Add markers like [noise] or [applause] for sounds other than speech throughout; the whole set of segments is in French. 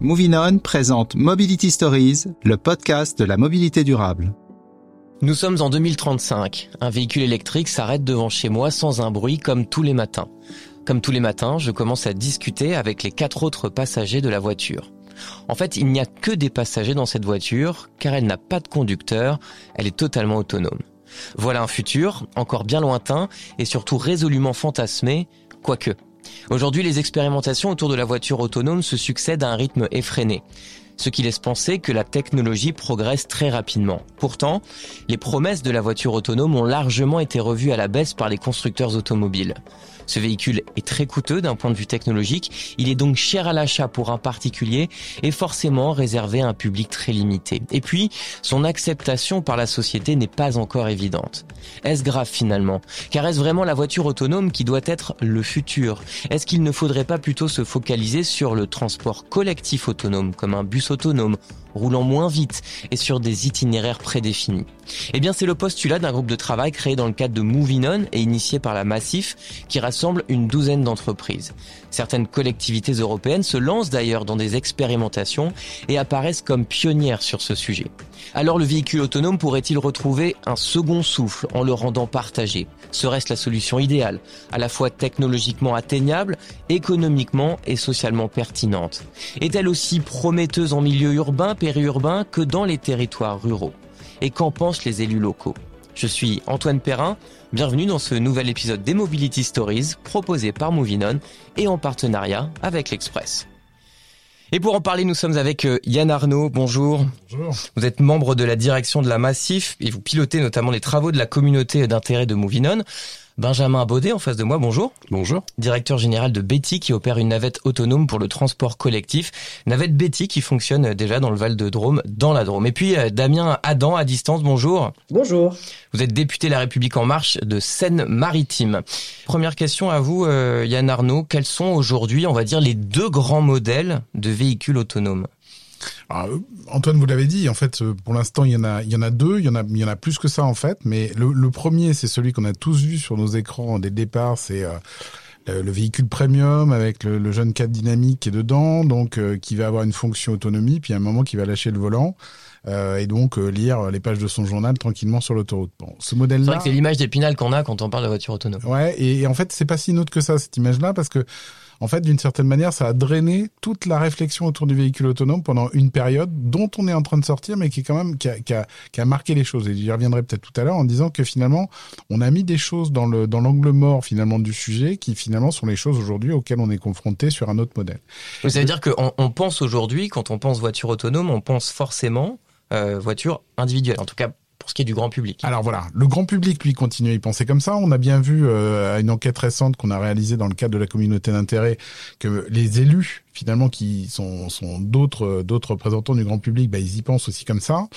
Moving On présente Mobility Stories, le podcast de la mobilité durable. Nous sommes en 2035. Un véhicule électrique s'arrête devant chez moi sans un bruit comme tous les matins. Comme tous les matins, je commence à discuter avec les quatre autres passagers de la voiture. En fait, il n'y a que des passagers dans cette voiture car elle n'a pas de conducteur, elle est totalement autonome. Voilà un futur, encore bien lointain et surtout résolument fantasmé, quoique. Aujourd'hui, les expérimentations autour de la voiture autonome se succèdent à un rythme effréné ce qui laisse penser que la technologie progresse très rapidement. Pourtant, les promesses de la voiture autonome ont largement été revues à la baisse par les constructeurs automobiles. Ce véhicule est très coûteux d'un point de vue technologique, il est donc cher à l'achat pour un particulier et forcément réservé à un public très limité. Et puis, son acceptation par la société n'est pas encore évidente. Est-ce grave finalement? Car est-ce vraiment la voiture autonome qui doit être le futur? Est-ce qu'il ne faudrait pas plutôt se focaliser sur le transport collectif autonome, comme un bus autonome roulant moins vite et sur des itinéraires prédéfinis. Eh bien, c'est le postulat d'un groupe de travail créé dans le cadre de Moving On et initié par la Massif, qui rassemble une douzaine d'entreprises. Certaines collectivités européennes se lancent d'ailleurs dans des expérimentations et apparaissent comme pionnières sur ce sujet. Alors le véhicule autonome pourrait-il retrouver un second souffle en le rendant partagé? Serait-ce la solution idéale, à la fois technologiquement atteignable, économiquement et socialement pertinente? Est-elle aussi prometteuse en milieu urbain, périurbain que dans les territoires ruraux Et qu'en pensent les élus locaux? Je suis Antoine Perrin, bienvenue dans ce nouvel épisode des Mobility Stories proposé par Movinon et en partenariat avec l'Express. Et pour en parler, nous sommes avec euh, Yann Arnaud. Bonjour. Bonjour. Vous êtes membre de la direction de la Massif et vous pilotez notamment les travaux de la communauté d'intérêt de Movinon. Benjamin Baudet en face de moi, bonjour. Bonjour. Directeur général de Betty qui opère une navette autonome pour le transport collectif. Navette Betty qui fonctionne déjà dans le Val de Drôme, dans la Drôme. Et puis euh, Damien Adam à distance, bonjour. Bonjour. Vous êtes député La République En Marche de Seine-Maritime. Première question à vous, euh, Yann Arnaud. Quels sont aujourd'hui, on va dire, les deux grands modèles de véhicules autonomes? Alors, euh, Antoine, vous l'avez dit, en fait, euh, pour l'instant, il y en a, il y en a deux, il y en a, il y en a plus que ça en fait. Mais le, le premier, c'est celui qu'on a tous vu sur nos écrans dès le départ, c'est euh, le, véhicule premium avec le, le, jeune cadre dynamique qui est dedans, donc qui va avoir une fonction autonomie, puis à un moment qui va lâcher le volant. et donc lire les pages de son journal tranquillement sur l'autoroute. Bon, ce modèle-là. C'est vrai que c'est l'image d'épinal qu'on a quand on parle de voiture autonome. Ouais, et, et en fait, c'est pas si neutre que ça cette image-là, parce que en fait, d'une certaine manière, ça a drainé toute la réflexion autour du véhicule autonome pendant une période dont on est en train de sortir, mais qui est quand même qui a, qui a, qui a marqué les choses. Et j'y reviendrai peut-être tout à l'heure en disant que finalement, on a mis des choses dans le dans l'angle mort finalement du sujet, qui finalement sont les choses aujourd'hui auxquelles on est confronté sur un autre modèle. Ça veut dire qu'on on pense aujourd'hui, quand on pense voiture autonome, on pense forcément euh, voiture individuelle. En tout cas, Alors voilà, le grand public lui continue à y penser comme ça. On a bien vu euh, à une enquête récente qu'on a réalisée dans le cadre de la communauté d'intérêt que les élus finalement qui sont, d'autres d'autres représentants du grand public, bah, ils y pensent aussi comme ça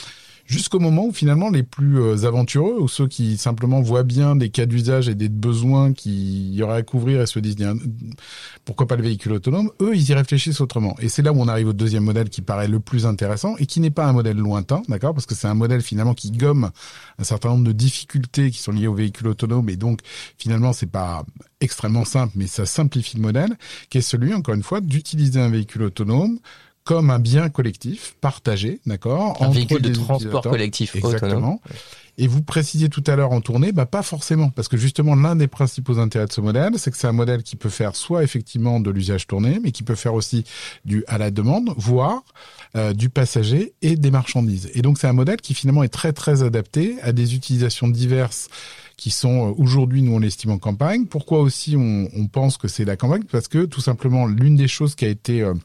jusqu'au moment où finalement les plus euh, aventureux ou ceux qui simplement voient bien des cas d'usage et des besoins qu'il y aurait à couvrir et se disent pourquoi pas le véhicule autonome, eux ils y réfléchissent autrement. Et c'est là où on arrive au deuxième modèle qui paraît le plus intéressant et qui n'est pas un modèle lointain, d'accord, parce que c'est un modèle finalement qui gomme un certain nombre de difficultés qui sont liées au véhicule autonome et donc finalement c'est pas extrêmement simple mais ça simplifie le modèle, qui est celui encore une fois d'utiliser un véhicule autonome comme un bien collectif partagé, d'accord Un véhicule de transport collectif Exactement. Autonome. Et vous précisiez tout à l'heure en tournée, bah pas forcément, parce que justement l'un des principaux intérêts de ce modèle, c'est que c'est un modèle qui peut faire soit effectivement de l'usage tourné, mais qui peut faire aussi du à la demande, voire euh, du passager et des marchandises. Et donc c'est un modèle qui finalement est très très adapté à des utilisations diverses qui sont euh, aujourd'hui, nous on l'estime en campagne. Pourquoi aussi on, on pense que c'est la campagne? Parce que tout simplement, l'une des choses qui a été euh,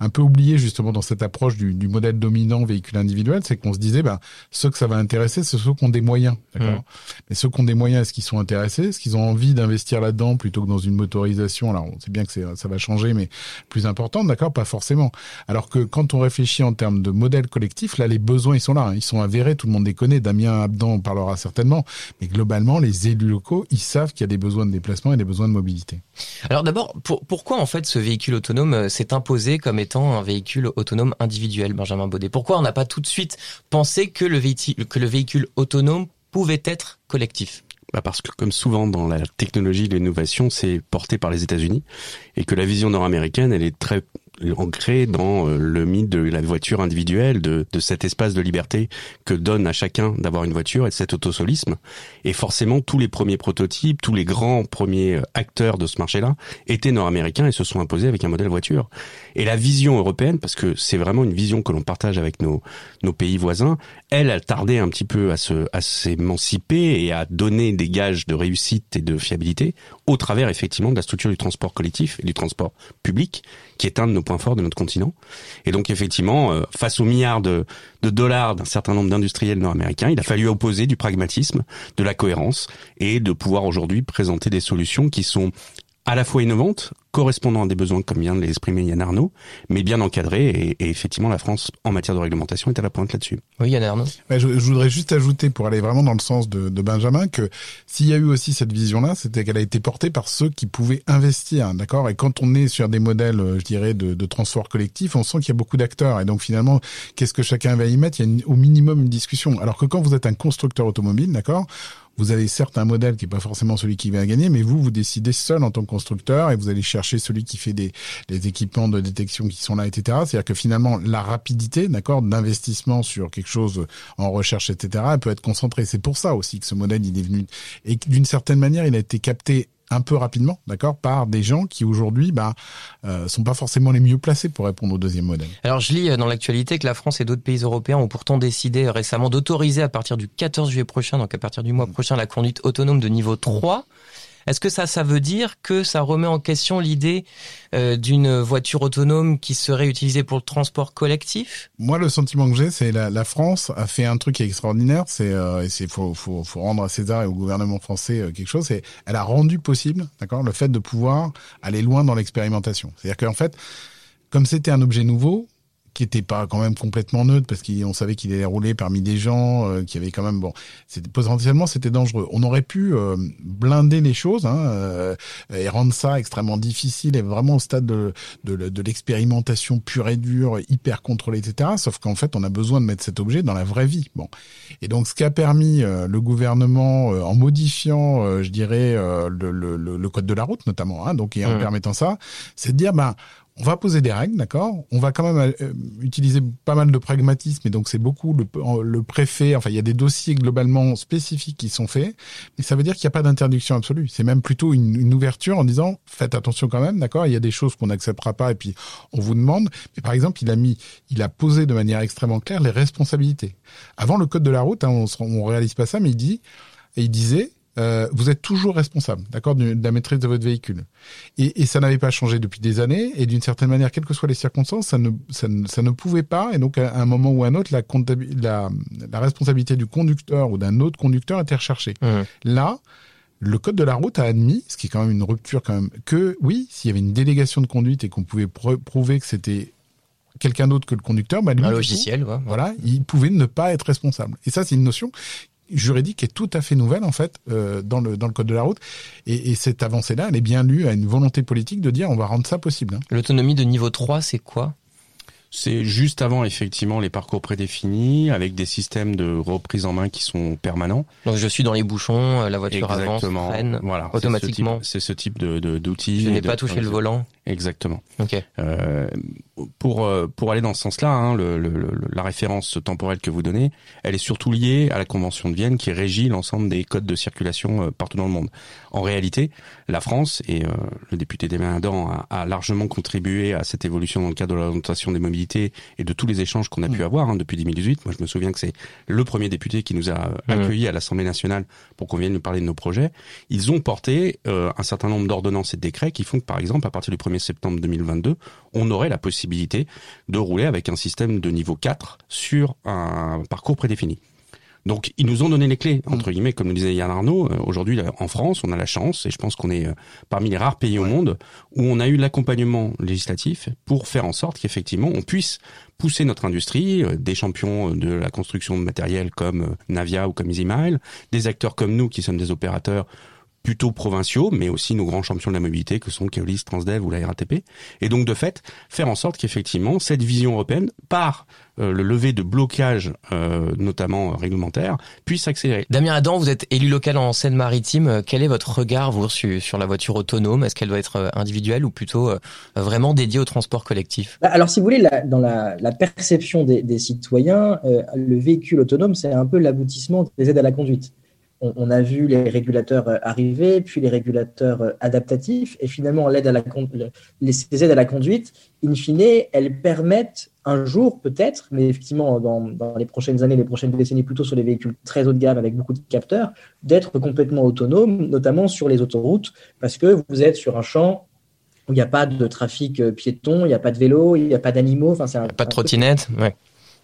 un peu oubliée justement dans cette approche du, du modèle dominant véhicule individuel, c'est qu'on se disait, ben, ceux que ça va intéresser, c'est ceux qui ont des moyens. D'accord? Mmh. Mais ceux qui ont des moyens, est-ce qu'ils sont intéressés? Est-ce qu'ils ont envie d'investir là-dedans plutôt que dans une motorisation? Alors, on sait bien que ça va changer, mais plus importante, d'accord? Pas forcément. Alors que quand on réfléchit en termes de modèle collectif, là, les besoins, ils sont là. Hein. Ils sont avérés, tout le monde les connaît. Damien Abdan en parlera certainement. Mais globalement, les élus locaux, ils savent qu'il y a des besoins de déplacement et des besoins de mobilité. Alors d'abord, pour, pourquoi en fait ce véhicule autonome euh, s'est imposé comme étant un véhicule autonome individuel, Benjamin Baudet? Pourquoi on n'a pas tout de suite pensé que le, véhicule, que le véhicule autonome pouvait être collectif? Bah parce que comme souvent dans la technologie, l'innovation, c'est porté par les États-Unis et que la vision nord-américaine, elle est très ancré dans euh, le mythe de la voiture individuelle, de, de cet espace de liberté que donne à chacun d'avoir une voiture et de cet autosolisme. Et forcément, tous les premiers prototypes, tous les grands premiers acteurs de ce marché-là étaient nord-américains et se sont imposés avec un modèle voiture. Et la vision européenne, parce que c'est vraiment une vision que l'on partage avec nos, nos pays voisins, elle a tardé un petit peu à se à s'émanciper et à donner des gages de réussite et de fiabilité au travers effectivement de la structure du transport collectif et du transport public, qui est un de nos points forts de notre continent. Et donc effectivement, euh, face aux milliards de, de dollars d'un certain nombre d'industriels nord-américains, il a fallu opposer du pragmatisme, de la cohérence et de pouvoir aujourd'hui présenter des solutions qui sont à la fois innovantes, correspondant à des besoins comme vient de l'exprimer Yann Arnaud, mais bien encadrées. Et, et, effectivement, la France, en matière de réglementation, est à la pointe là-dessus. Oui, Yann Arnaud. je, je, voudrais juste ajouter, pour aller vraiment dans le sens de, de Benjamin, que s'il y a eu aussi cette vision-là, c'était qu'elle a été portée par ceux qui pouvaient investir, d'accord? Et quand on est sur des modèles, je dirais, de, de transport collectif, on sent qu'il y a beaucoup d'acteurs. Et donc finalement, qu'est-ce que chacun va y mettre? Il y a une, au minimum une discussion. Alors que quand vous êtes un constructeur automobile, d'accord vous avez certes un modèle qui est pas forcément celui qui va gagner, mais vous, vous décidez seul en tant que constructeur et vous allez chercher celui qui fait des, des équipements de détection qui sont là, etc. C'est-à-dire que finalement, la rapidité, d'accord, d'investissement sur quelque chose en recherche, etc., elle peut être concentrée. C'est pour ça aussi que ce modèle, il est venu et d'une certaine manière, il a été capté un peu rapidement, d'accord, par des gens qui aujourd'hui, bah, euh, sont pas forcément les mieux placés pour répondre au deuxième modèle. Alors, je lis euh, dans l'actualité que la France et d'autres pays européens ont pourtant décidé récemment d'autoriser à partir du 14 juillet prochain, donc à partir du mois prochain, la conduite autonome de niveau 3. Est-ce que ça, ça veut dire que ça remet en question l'idée euh, d'une voiture autonome qui serait utilisée pour le transport collectif? Moi, le sentiment que j'ai, c'est la, la France a fait un truc extraordinaire. C'est, euh, et c'est faut, faut, faut rendre à César et au gouvernement français euh, quelque chose. C'est, elle a rendu possible, d'accord, le fait de pouvoir aller loin dans l'expérimentation. C'est-à-dire qu'en fait, comme c'était un objet nouveau, qui était pas quand même complètement neutre parce qu'on savait qu'il allait rouler parmi des gens euh, qui avaient quand même bon c'était potentiellement c'était dangereux. On aurait pu euh, blinder les choses hein, euh, et rendre ça extrêmement difficile et vraiment au stade de, de, de l'expérimentation pure et dure hyper contrôlée etc sauf qu'en fait on a besoin de mettre cet objet dans la vraie vie bon. Et donc ce qui a permis le gouvernement en modifiant je dirais le, le, le, code de la route notamment hein, donc et en mmh. permettant ça c'est de dire ben on va poser des règles, d'accord? On va quand même euh, utiliser pas mal de pragmatisme, et donc c'est beaucoup le, préfet, enfin il y a des dossiers globalement spécifiques qui sont faits, mais ça veut dire qu'il n'y a pas d'interdiction absolue. C'est même plutôt une, ouverture en disant, faites attention quand même, d'accord? Il y a des choses qu'on n'acceptera pas, et puis on vous demande. Mais par exemple, il a mis, il a posé de manière extrêmement claire les responsabilités. Avant le code de la route, hein, on, on réalise pas ça, mais il dit, et il disait, euh, vous êtes toujours responsable, d'accord, de la maîtrise de votre véhicule. Et, et ça n'avait pas changé depuis des années. Et d'une certaine manière, quelles que soient les circonstances, ça ne, ça ne, ça ne pouvait pas. Et donc, à un moment ou à un autre, la, la, la responsabilité du conducteur ou d'un autre conducteur était recherchée. Mmh. Là, le code de la route a admis, ce qui est quand même une rupture quand même, que oui, s'il y avait une délégation de conduite et qu'on pouvait prouver que c'était quelqu'un d'autre que le conducteur, bah lui, un logiciel, coup, ouais. voilà, il pouvait ne pas être responsable. Et ça, c'est une notion juridique est tout à fait nouvelle en fait euh, dans le dans le code de la route et, et cette avancée là elle est bien lue à une volonté politique de dire on va rendre ça possible. Hein. L'autonomie de niveau 3 c'est quoi? C'est juste avant effectivement les parcours prédéfinis avec des systèmes de reprise en main qui sont permanents. Donc je suis dans les bouchons, euh, la voiture Exactement. avance, freine voilà, automatiquement. C'est ce type, de d'outils. Je n'ai pas touché le volant. Exactement. Ok. Euh, pour euh, pour aller dans ce sens-là, hein, le, le, la référence temporelle que vous donnez, elle est surtout liée à la Convention de Vienne qui régit l'ensemble des codes de circulation euh, partout dans le monde. En réalité, la France et euh, le député des Adam a, a, largement contribué à cette évolution dans le cadre de l'orientation des mobilités et de tous les échanges qu'on a pu mmh. avoir hein, depuis 2018. Moi, je me souviens que c'est le premier député qui nous a mmh. accueillis à l'Assemblée nationale pour qu'on vienne nous parler de nos projets. Ils ont porté un certain nombre d'ordonnances et de décrets qui font que, par exemple, à partir du 1er septembre 2022, on aurait la possibilité de rouler avec un système de niveau 4 sur un parcours prédéfini. Donc ils nous ont donné les clés, entre guillemets, comme le disait Yann Arnaud. Euh, aujourd'hui, en France, on a la chance, et je pense qu'on est euh, parmi les rares pays au monde, où on a eu l'accompagnement législatif pour faire en sorte qu'effectivement, on puisse pousser notre industrie, euh, des champions de la construction de matériel comme Navia ou comme EasyMile, des acteurs comme nous qui sommes des opérateurs plutôt provinciaux, mais aussi nos grands champions de la mobilité que sont Keolis, Transdev ou la RATP. Et donc de fait, faire en sorte qu'effectivement cette vision européenne, par euh, le lever de blocage, euh, notamment réglementaire, puisse accélérer. Damien Adam, vous êtes élu local en Seine-Maritime. Quel est votre regard vous, sur, sur la voiture autonome? Est-ce qu'elle doit être euh, individuelle ou plutôt vraiment dédiée au transport collectif? Bah, Alors si vous voulez, la, dans la, la, perception des, des citoyens, le véhicule autonome, c'est un peu l'aboutissement des aides à la conduite on, a vu les régulateurs euh, arriver, puis les régulateurs euh, adaptatifs, et finalement l'aide à la, les, aides à la conduite, in fine, elles permettent un jour peut-être, mais effectivement dans, les prochaines années, les prochaines décennies, plutôt sur les véhicules très haut de gamme avec beaucoup de capteurs, d'être complètement autonomes, notamment sur les autoroutes, parce que vous êtes sur un champ où il n'y a pas de trafic euh, piéton, il n'y a pas de vélo, il n'y a pas d'animaux. Enfin, pas de trottinette, ouais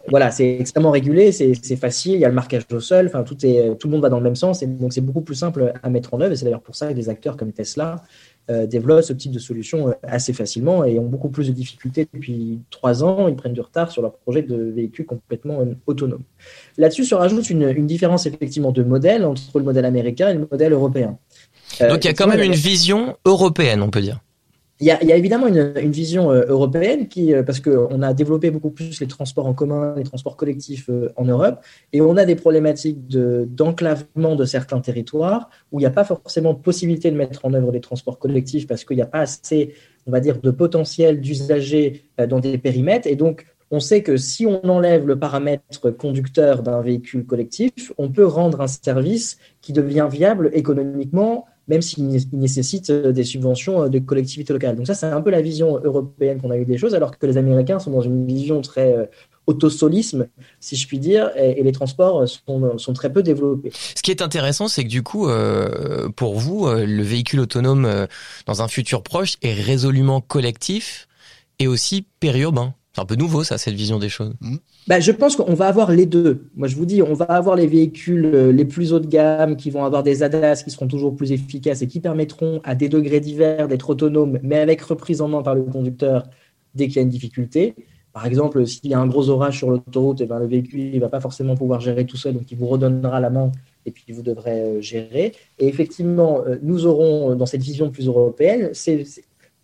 voilà, c'est extrêmement régulé, c'est facile, il y a le marquage au sol, enfin tout est, tout le monde va dans le même sens, et donc c'est beaucoup plus simple à mettre en œuvre. Et c'est d'ailleurs pour ça que des acteurs comme Tesla euh, développent ce type de solution euh, assez facilement et ont beaucoup plus de difficultés depuis trois ans. Ils prennent du retard sur leur projet de véhicule complètement euh, autonome. Là-dessus se rajoute une, une, différence effectivement de modèle entre le modèle américain et le modèle européen. donc il y a quand même une vision européenne, on peut dire. Il y, a, évidemment une, vision euh, européenne qui, euh, parce qu'on a développé beaucoup plus les transports en commun, les transports collectifs euh, en Europe, et on a des problématiques d'enclavement de, certains territoires où il n'y a pas forcément possibilité de mettre en œuvre des transports collectifs parce qu'il n'y a pas assez, on va dire, de potentiel d'usagers dans des périmètres, et donc on sait que si on enlève le paramètre conducteur d'un véhicule collectif, on peut rendre un service qui devient viable économiquement même s'il nécessite euh, des subventions euh, de collectivités locales. Donc ça, c'est un peu la vision européenne qu'on a eu des choses, alors que les Américains sont dans une vision très euh, autosolisme, si je puis dire, et, les transports sont, très peu développés. Ce qui est intéressant, c'est que du coup, pour vous, le véhicule autonome dans un futur proche est résolument collectif et aussi périurbain. C'est un peu nouveau, ça, cette vision des choses. Mmh. Bah, je pense qu'on va avoir les deux. Moi, je vous dis, on va avoir les véhicules euh, les plus haut de gamme qui vont avoir des ADAS qui seront toujours plus efficaces et qui permettront à des degrés divers d'être autonomes, mais avec reprise en main par le conducteur dès qu'il y a une difficulté. Par exemple, s'il y a un gros orage sur l'autoroute, et eh ben, le véhicule ne va pas forcément pouvoir gérer tout seul, donc il vous redonnera la main et puis vous devrez euh, gérer. Et effectivement, euh, nous aurons dans cette vision plus européenne, c'est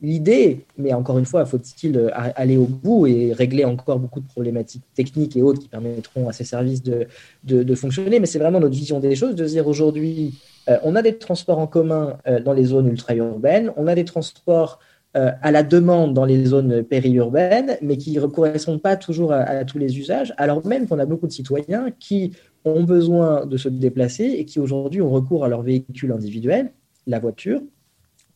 l'idée, mais encore une fois, faut-il euh, aller au bout et régler encore beaucoup de problématiques techniques et autres qui permettront à ces services de, fonctionner. Mais c'est vraiment notre vision des choses, de dire aujourd'hui, euh, on a des transports en commun euh, dans les zones ultra-urbaines, on a des transports à la demande dans les zones périurbaines, mais qui ne correspondent pas toujours à, tous les usages, alors même qu'on a beaucoup de citoyens qui ont besoin de se déplacer et qui aujourd'hui ont recours à leur véhicule individuel, la voiture,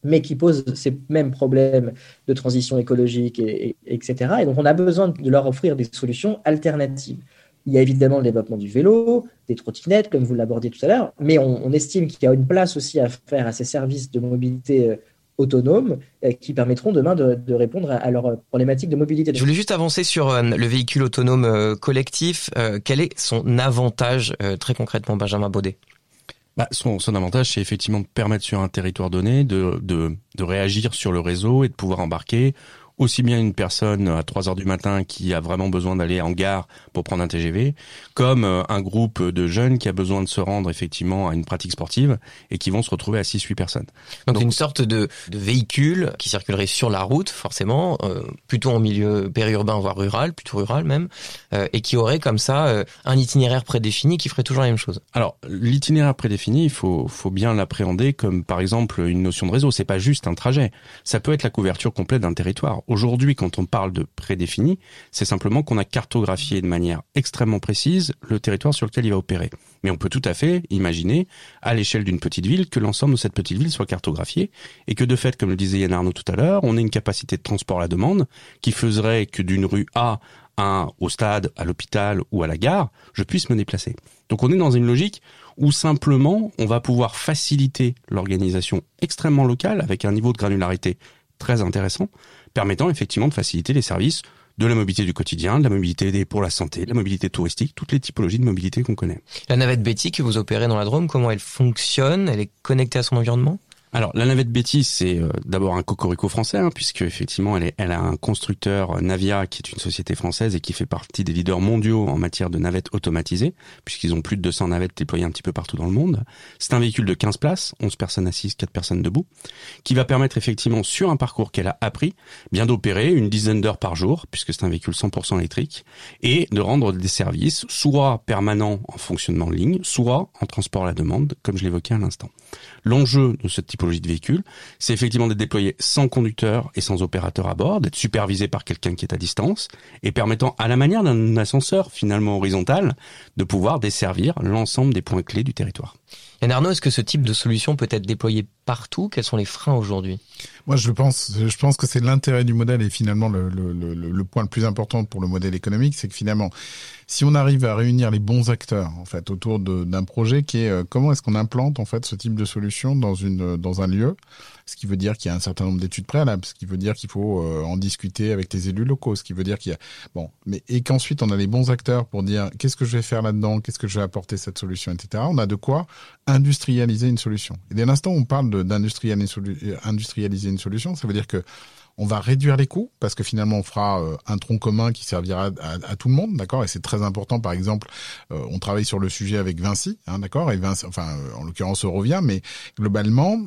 mais qui posent ces mêmes problèmes de transition écologique, et, etc. Et donc, on a besoin de leur offrir des solutions alternatives. Il y a évidemment le développement du vélo, des trottinettes, comme vous l'abordiez tout à l'heure, mais on, estime qu'il y a une place aussi à faire à ces services de mobilité euh, autonomes euh, qui permettront demain de, répondre à, leurs problématiques de mobilité. Je voulais juste avancer sur euh, le véhicule autonome collectif. quel est son avantage très concrètement, Benjamin Baudet? Bah, son, son avantage, c'est effectivement de permettre sur un territoire donné de, de, de réagir sur le réseau et de pouvoir embarquer aussi bien une personne à 3 heures du matin qui a vraiment besoin d'aller en gare pour prendre un TGV, comme euh, un groupe de jeunes qui a besoin de se rendre effectivement à une pratique sportive et qui vont se retrouver à 6-8 personnes. Donc, une sorte de, de, véhicule qui circulerait sur la route, forcément, euh, plutôt en milieu périurbain, voire rural, plutôt rural même, euh, et qui aurait comme ça un itinéraire prédéfini qui ferait toujours la même chose. Alors, l'itinéraire prédéfini, il faut, faut bien l'appréhender comme par exemple une notion de réseau. C'est pas juste un trajet. Ça peut être la couverture complète d'un territoire. Aujourd'hui, quand on parle de prédéfini, c'est simplement qu'on a cartographié de manière extrêmement précise le territoire sur lequel il va opérer. Mais on peut tout à fait imaginer, à l'échelle d'une petite ville, que l'ensemble de cette petite ville soit cartographié et que de fait, comme le disait Yann Arnaud tout à l'heure, on ait une capacité de transport à la demande qui ferait que d'une rue A à au stade, à l'hôpital ou à la gare, je puisse me déplacer. Donc on est dans une logique où simplement on va pouvoir faciliter l'organisation extrêmement locale avec un niveau de granularité très intéressant permettant effectivement de faciliter les services de la mobilité du quotidien, de la mobilité pour la santé, de la mobilité touristique, toutes les typologies de mobilité qu'on connaît. La navette Betty que vous opérez dans la Drôme, comment elle fonctionne? Elle est connectée à son environnement? Alors la navette Betty, c'est euh, d'abord un cocorico français, hein, puisque effectivement elle, est, elle a un constructeur euh, Navia qui est une société française et qui fait partie des leaders mondiaux en matière de navettes automatisées, puisqu'ils ont plus de 200 navettes déployées un petit peu partout dans le monde. C'est un véhicule de 15 places, 11 personnes assises, 4 personnes debout, qui va permettre effectivement sur un parcours qu'elle a appris, bien d'opérer une dizaine d'heures par jour, puisque c'est un véhicule 100% électrique, et de rendre des services soit permanents en fonctionnement de ligne, soit en transport à la demande, comme je l'évoquais à l'instant. L'enjeu de cette de véhicule, c'est effectivement d'être déployé sans conducteur et sans opérateur à bord, d'être supervisé par quelqu'un qui est à distance et permettant à la manière d'un ascenseur finalement horizontal de pouvoir desservir l'ensemble des points clés du territoire. Yann Arnaud, est-ce que ce type de solution peut être déployé partout? Quels sont les freins aujourd'hui? Moi, je pense, je pense que c'est l'intérêt du modèle et finalement le, le, point le plus important pour le modèle économique, c'est que finalement, si on arrive à réunir les bons acteurs en fait autour d'un projet qui est euh, comment est-ce qu'on implante en fait ce type de solution dans une dans un lieu? Ce qui veut dire qu'il y a un certain nombre d'études préalables, ce qui veut dire qu'il faut euh, en discuter avec les élus locaux, ce qui veut dire qu'il y a bon, mais et qu'ensuite on a les bons acteurs pour dire qu'est-ce que je vais faire là-dedans, qu'est-ce que je vais apporter cette solution, etc. On a de quoi industrialiser une solution. Et dès l'instant où on parle d'industrialiser une solution, ça veut dire que on va réduire les coûts parce que finalement on fera euh, un tronc commun qui servira à, tout le monde, d'accord? Et c'est très important. Par exemple, euh, on travaille sur le sujet avec Vinci, hein, d'accord? Et Vinci, enfin euh, en l'occurrence revient, mais globalement,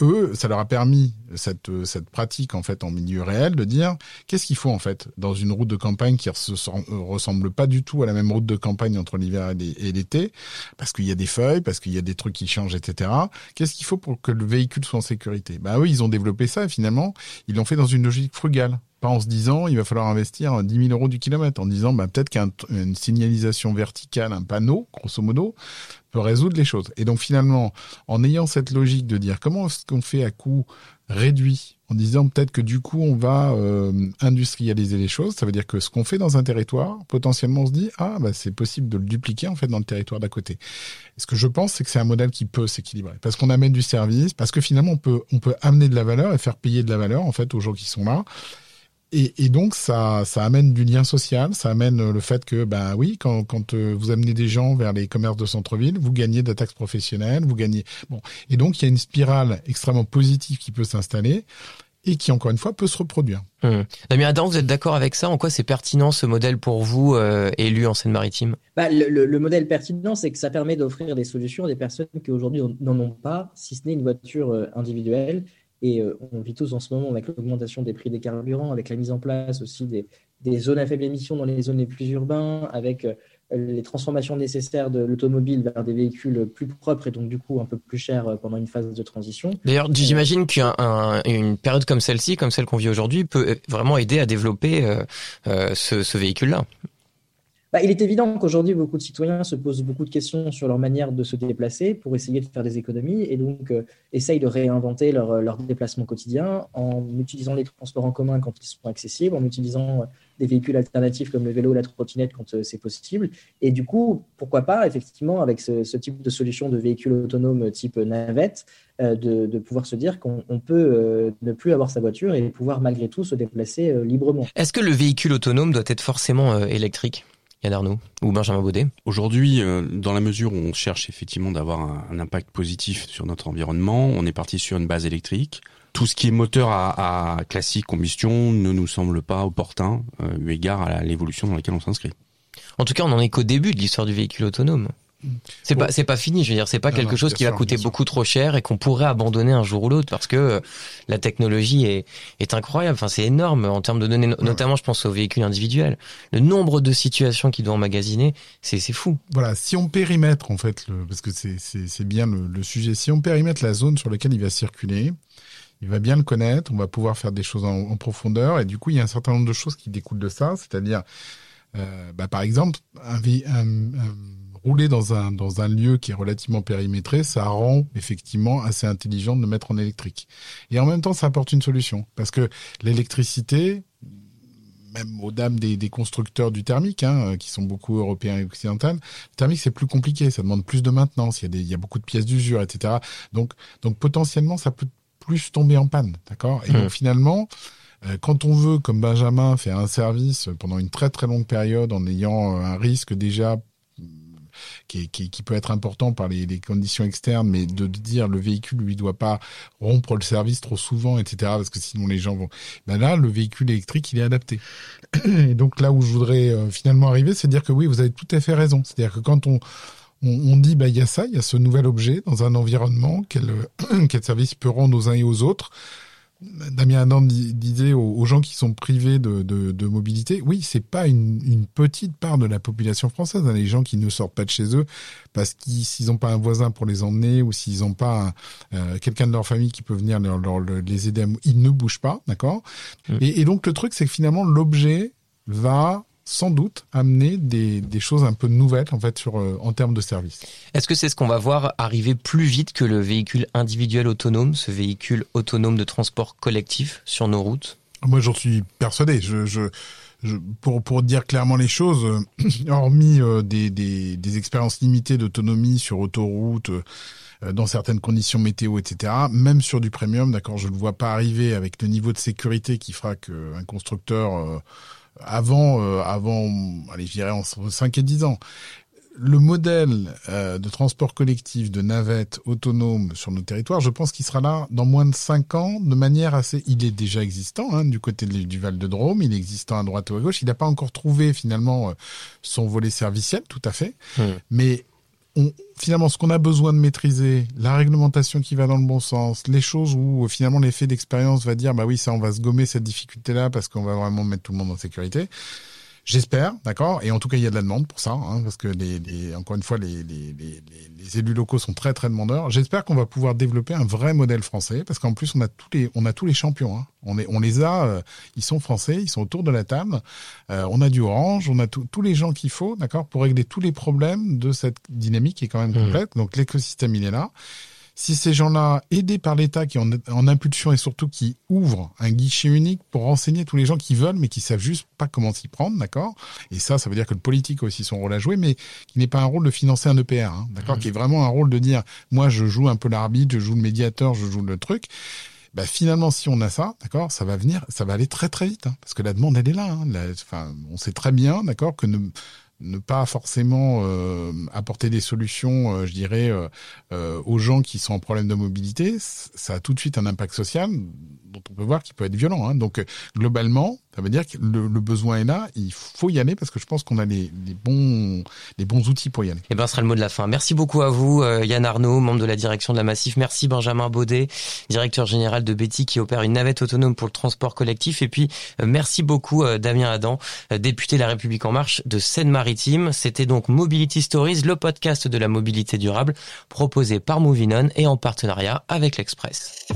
eux, ça leur a permis cette cette pratique en fait en milieu réel de dire qu'est-ce qu'il faut en fait dans une route de campagne qui ressemble pas du tout à la même route de campagne entre l'hiver et l'été? Parce qu'il y a des feuilles, parce qu'il y a des trucs qui changent, etc. Qu'est-ce qu'il faut pour que le véhicule soit en sécurité? Bah oui, ils ont développé ça et finalement ils l'ont fait dans une logique frugale. Pas en se disant, il va falloir investir 10 000 euros du kilomètre. En disant, bah, peut-être qu'une signalisation verticale, un panneau, grosso modo, peut résoudre les choses. Et donc finalement, en ayant cette logique de dire comment est-ce qu'on fait à coût réduit, en disant peut-être que du coup on va euh, industrialiser les choses, ça veut dire que ce qu'on fait dans un territoire, potentiellement on se dit ah bah c'est possible de le dupliquer en fait dans le territoire d'à côté. ce que je pense c'est que c'est un modèle qui peut s'équilibrer parce qu'on amène du service, parce que finalement on peut on peut amener de la valeur et faire payer de la valeur en fait aux gens qui sont là et, et, donc ça, ça amène du lien social, ça amène le fait que, ben oui, quand, quand euh, vous amenez des gens vers les commerces de centre-ville, vous gagnez de la taxe professionnelle, vous gagnez. Bon, et donc il y a une spirale extrêmement positive qui peut s'installer et qui encore une fois peut se reproduire. Hum. Damien Adam, vous êtes d'accord avec ça? En quoi c'est pertinent ce modèle pour vous, euh, élu en Seine-Maritime? Bah, le, le, modèle pertinent, c'est que ça permet d'offrir des solutions à des personnes qui aujourd'hui n'en ont pas, si ce n'est une voiture euh, individuelle et euh, on vit tous en ce moment avec l'augmentation des prix des carburants, avec la mise en place aussi des, zones à faible émission dans les zones les plus urbains, avec euh, les transformations nécessaires de l'automobile vers des véhicules plus propres et donc du coup un peu plus chers euh, pendant une phase de transition. D'ailleurs, j'imagine qu'une période comme celle-ci, comme celle qu'on vit aujourd'hui, peut vraiment aider à développer ce véhicule-là? Bah, il est évident qu'aujourd'hui, beaucoup de citoyens se posent beaucoup de questions sur leur manière de se déplacer pour essayer de faire des économies et donc euh, essayent de réinventer leur, euh, déplacement quotidien en utilisant les transports en commun quand ils sont accessibles, en utilisant euh, des véhicules alternatifs comme le vélo ou la trottinette quand c'est possible. Et du coup, pourquoi pas, effectivement, avec ce, type de solution de véhicule autonome type navette, de, pouvoir se dire qu'on peut ne plus avoir sa voiture et pouvoir malgré tout se déplacer librement. Est-ce que le véhicule autonome doit être forcément électrique? Yann Arnaud ou Benjamin Baudet Aujourd'hui, euh, dans la mesure où on cherche effectivement d'avoir un, impact positif sur notre environnement, on est parti sur une base électrique. Tout ce qui est moteur à, classique combustion ne nous semble pas opportun euh, eu égard à l'évolution dans laquelle on s'inscrit. En tout cas, on n'en est qu'au début de l'histoire du véhicule autonome. C'est pas c'est pas fini, je veux dire, c'est pas quelque chose qui va coûter beaucoup trop cher et qu'on pourrait abandonner un jour ou l'autre parce que euh, la technologie est est incroyable. Enfin, c'est énorme en termes de données, notamment je pense aux véhicules individuels. Le nombre de situations qu'il doit emmagasiner, c'est c'est fou. Voilà, si on périmètre en fait, le, parce que c'est c'est c'est bien le, le, sujet, si on périmètre la zone sur laquelle il va circuler, il va bien le connaître, on va pouvoir faire des choses en, en profondeur et du coup il y a un certain nombre de choses qui découlent de ça, c'est-à-dire euh, bah, par exemple un, un, un rouler dans un, dans un lieu qui est relativement périmétré, ça rend effectivement assez intelligent de le mettre en électrique. Et en même temps, ça apporte une solution. Parce que l'électricité, même aux dames des, des constructeurs du thermique, hein, qui sont beaucoup européens et occidentaux, le thermique c'est plus compliqué, ça demande plus de maintenance, il y a, des, il y a beaucoup de pièces d'usure, etc. Donc, donc potentiellement ça peut plus tomber en panne, d'accord? Et donc mmh. finalement, euh, quand on veut, comme Benjamin, faire un service pendant une très très longue période en ayant un risque déjà qui, peut être important par les, conditions externes, mais de, dire le véhicule lui doit pas rompre le service trop souvent, etc. Parce que sinon les gens vont. Ben là, le véhicule électrique, il est adapté. [clears throat] Et donc là où je voudrais euh, finalement arriver, c'est dire que oui, vous avez tout à fait raison. C'est-à-dire que quand on dit bah il y a ça, il y a ce nouvel objet dans un environnement, quel, [clears throat] quel service il peut rendre aux uns et aux autres. Damien Adam disait aux, gens qui sont privés de, de, mobilité, oui, c'est pas une, petite part de la population française. Hein, les gens qui ne sortent pas de chez eux parce qu'ils s'ils n'ont pas un voisin pour les emmener ou s'ils n'ont pas euh, quelqu'un de leur famille qui peut venir les aider, ils ne bougent pas, d'accord? Mmh. Et, et donc le truc, c'est que finalement l'objet va sans doute amener des, des, choses un peu nouvelles en fait sur euh, en termes de service. Est-ce que c'est ce qu'on va voir arriver plus vite que le véhicule individuel autonome, ce véhicule autonome de transport collectif sur nos routes? Moi, j'en suis persuadé. Je, je, je, pour, pour dire clairement les choses, euh, [clears throat] hormis euh, des, des, des, expériences limitées d'autonomie sur autoroute, dans certaines conditions météo, etc. Même sur du premium, d'accord, je ne le vois pas arriver avec le niveau de sécurité qui fera qu'un constructeur avant, euh, avant, allez, je dirais entre 5 et 10 ans. Le modèle euh, de transport collectif de navettes autonomes sur nos territoires, je pense qu'il sera là dans moins de 5 ans de manière assez... Il est déjà existant hein, du côté du Val de Drôme, il est existant à droite ou à gauche. Il n'a pas encore trouvé finalement euh, son volet serviciel, tout à fait. Mmh. Mais on, finalement, ce qu'on a besoin de maîtriser, la réglementation qui va dans le bon sens, les choses où finalement l'effet d'expérience va dire, bah oui, ça, on va se gommer cette difficulté-là parce qu'on va vraiment mettre tout le monde en sécurité. J'espère, d'accord. Et en tout cas, il y a de la demande pour ça, hein, parce que les, les, encore une fois, les, les, les, élus locaux sont très très demandeurs. J'espère qu'on va pouvoir développer un vrai modèle français, parce qu'en plus, on a tous les, on a tous les champions. Hein. On, est, on les a, euh, ils sont français, ils sont autour de la table. Euh, on a du Orange, on a tous les gens qu'il faut, d'accord, pour régler tous les problèmes de cette dynamique qui est quand même mmh. complète. Donc l'écosystème, il est là si ces gens-là, aidés par l'État, qui ont en impulsion et surtout qui ouvrent un guichet unique pour renseigner tous les gens qui veulent, mais qui savent juste pas comment s'y prendre, d'accord? Et ça, ça veut dire que le politique a aussi son rôle à jouer, mais qui n'est pas un rôle de financer un EPR, hein, d'accord? Mmh. Qui est vraiment un rôle de dire, moi, je joue un peu l'arbitre, je joue le médiateur, je joue le truc. Bah, finalement, si on a ça, d'accord, ça va venir, ça va aller très très vite, hein, parce que la demande elle est là. Hein, enfin, on sait très bien, d'accord, que ne, ne pas forcément euh, apporter des solutions, euh, je dirais, euh, aux gens qui sont en problème de mobilité, ça a tout de suite un impact social dont on peut voir qu'il peut être violent. Hein. Donc globalement, ça veut dire que le, besoin est là, il faut y aller parce que je pense qu'on a les, bons, les bons outils pour y aller. Et ben, ce sera le mot de la fin. Merci beaucoup à vous, euh, Yann Arnaud, membre de la direction de la Massif. Merci Benjamin Baudet, directeur général de Betty qui opère une navette autonome pour le transport collectif. Et puis, euh, merci beaucoup euh, Damien Adam, député de La République En Marche de Seine-Maritime. C'était donc Mobility Stories, le podcast de la mobilité durable proposé par Movinon et en partenariat avec l'Express.